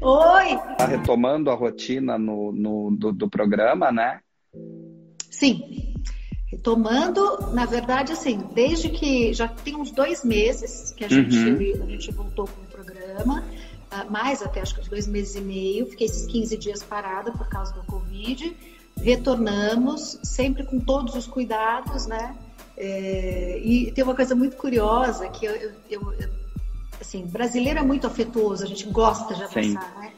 Oi! Tá retomando a rotina no, no do, do, programa, né? Sim. Retomando, na verdade, assim, desde que já tem uns dois meses que a gente, uhum. a gente voltou com o programa, ah, mais até acho que uns dois meses e meio, fiquei esses 15 dias parada por causa do Covid. Retornamos, sempre com todos os cuidados, né? É, e tem uma coisa muito curiosa que eu, eu, eu, assim, brasileiro é muito afetuoso, a gente gosta de abraçar, né?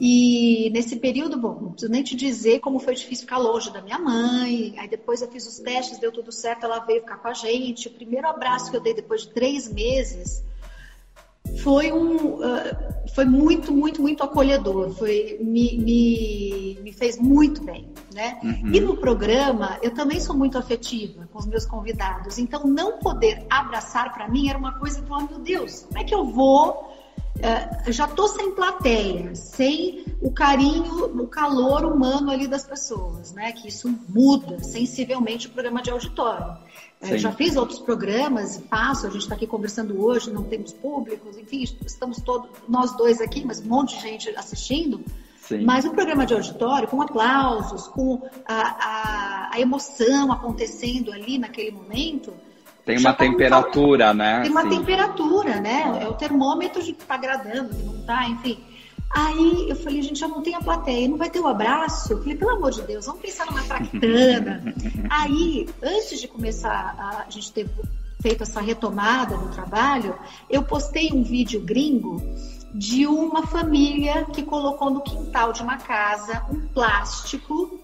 E nesse período, bom, não preciso nem te dizer como foi difícil ficar longe da minha mãe. Aí depois eu fiz os testes, deu tudo certo, ela veio ficar com a gente. O primeiro abraço que eu dei depois de três meses foi um uh, foi muito muito muito acolhedor foi me, me, me fez muito bem né? Uhum. e no programa eu também sou muito afetiva com os meus convidados. Então não poder abraçar para mim era uma coisa que oh, meu Deus como é que eu vou? Uh, já tô sem plateia sem o carinho o calor humano ali das pessoas né? Que isso muda sensivelmente o programa de auditório. É, já fiz outros programas e faço, a gente está aqui conversando hoje, não temos públicos, enfim, estamos todos, nós dois aqui, mas um monte de gente assistindo. Sim. Mas um programa de auditório, com aplausos, com a, a, a emoção acontecendo ali naquele momento. Tem uma tá temperatura, né? Tem uma Sim. temperatura, né? É o termômetro de que está agradando, que não está, enfim. Aí eu falei, gente, já não tem a plateia, não vai ter o abraço? Eu falei, pelo amor de Deus, vamos pensar numa traquitana. Aí, antes de começar a, gente ter feito essa retomada no trabalho, eu postei um vídeo gringo de uma família que colocou no quintal de uma casa um plástico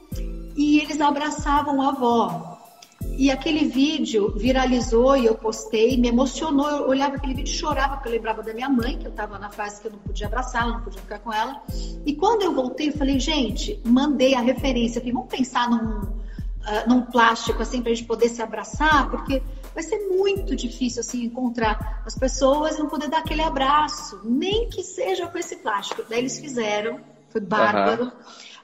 e eles abraçavam a avó. E aquele vídeo viralizou e eu postei, me emocionou. Eu olhava aquele vídeo e chorava, porque eu lembrava da minha mãe, que eu estava na fase que eu não podia abraçar, não podia ficar com ela. E quando eu voltei, eu falei, gente, mandei a referência. Eu falei, vamos pensar num, uh, num plástico assim para a gente poder se abraçar, porque vai ser muito difícil assim encontrar as pessoas e não poder dar aquele abraço, nem que seja com esse plástico. Daí eles fizeram, foi bárbaro. Uhum.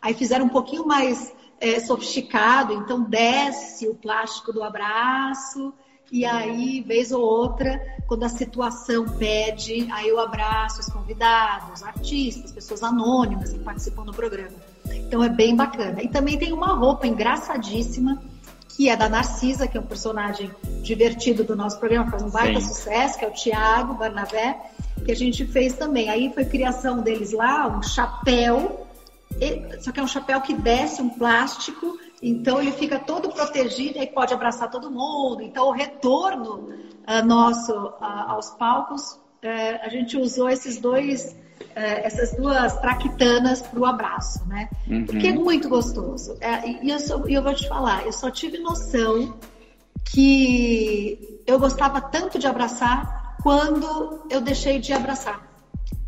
Aí fizeram um pouquinho mais é, sofisticado, então desce o plástico do abraço e aí, vez ou outra, quando a situação pede, aí eu abraço os convidados, artistas, pessoas anônimas que participam do programa. Então é bem bacana. E também tem uma roupa engraçadíssima que é da Narcisa, que é um personagem divertido do nosso programa, faz um baita Sim. sucesso, que é o Tiago Barnabé, que a gente fez também. Aí foi criação deles lá, um chapéu só que é um chapéu que desce um plástico, então ele fica todo protegido e pode abraçar todo mundo. Então o retorno uh, nosso uh, aos palcos, uh, a gente usou esses dois, eh, essas duas traquitanas para o abraço, né? Uhum. Porque é muito gostoso. É, e eu, sou, eu vou te falar, eu só tive noção que eu gostava tanto de abraçar quando eu deixei de abraçar.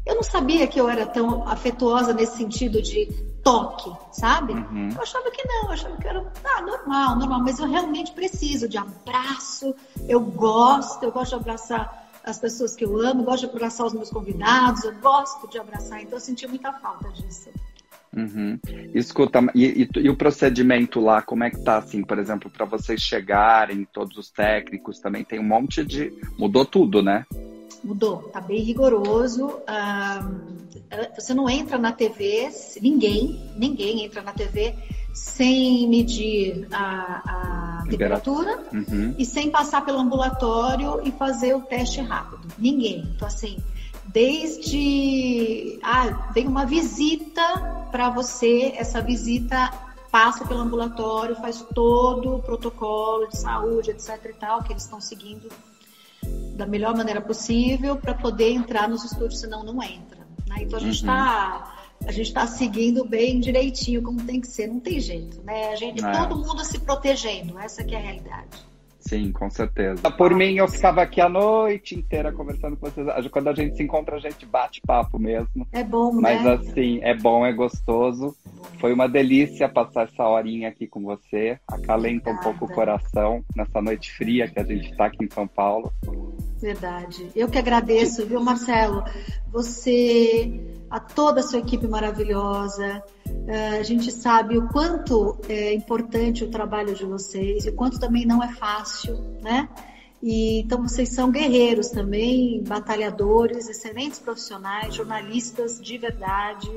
Eu não sabia que eu era tão afetuosa nesse sentido de toque, sabe? Uhum. Eu achava que não, eu achava que era ah, normal, normal, mas eu realmente preciso de abraço, eu gosto, eu gosto de abraçar as pessoas que eu amo, gosto de abraçar os meus convidados, eu gosto de abraçar, então eu senti muita falta disso. Uhum. Escuta, e, e, e, o procedimento lá, como é que tá, assim, por exemplo, para vocês chegarem, todos os técnicos também, tem um monte de... Mudou tudo, né? mudou, tá bem rigoroso. você não entra na TV, ninguém, ninguém entra na TV sem medir a, a temperatura uhum. e sem passar pelo ambulatório e fazer o teste rápido. Ninguém. Então, assim, desde. Ah, vem uma visita para você, essa visita passa pelo ambulatório, faz todo o protocolo de saúde, etc e tal, que eles estão seguindo da melhor maneira possível para poder entrar nos estúdios, senão não entra. Né? Então a gente está uhum. A gente está seguindo bem direitinho como tem que ser, não tem jeito, né? A gente, é. todo mundo se protegendo, essa que é a realidade. Sim, com certeza. Por mim, eu ficava aqui a noite inteira conversando com vocês. Quando a gente se encontra, a gente bate papo mesmo. É bom, Mas né? assim, é bom, é gostoso. Foi uma delícia passar essa horinha aqui com você. Acalenta Obrigada. um pouco o coração nessa noite fria que a gente está aqui em São Paulo. Verdade. Eu que agradeço, viu, Marcelo? Você, a toda a sua equipe maravilhosa. Eh, a gente sabe o quanto é importante o trabalho de vocês e o quanto também não é fácil, né? E, então vocês são guerreiros também, batalhadores, excelentes profissionais, jornalistas de verdade,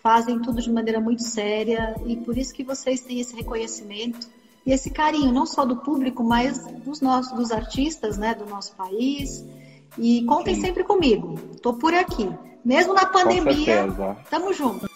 fazem tudo de maneira muito séria e por isso que vocês têm esse reconhecimento e esse carinho não só do público, mas dos nossos dos artistas, né, do nosso país. E contem Sim. sempre comigo. Estou por aqui. Mesmo na pandemia, tamo junto.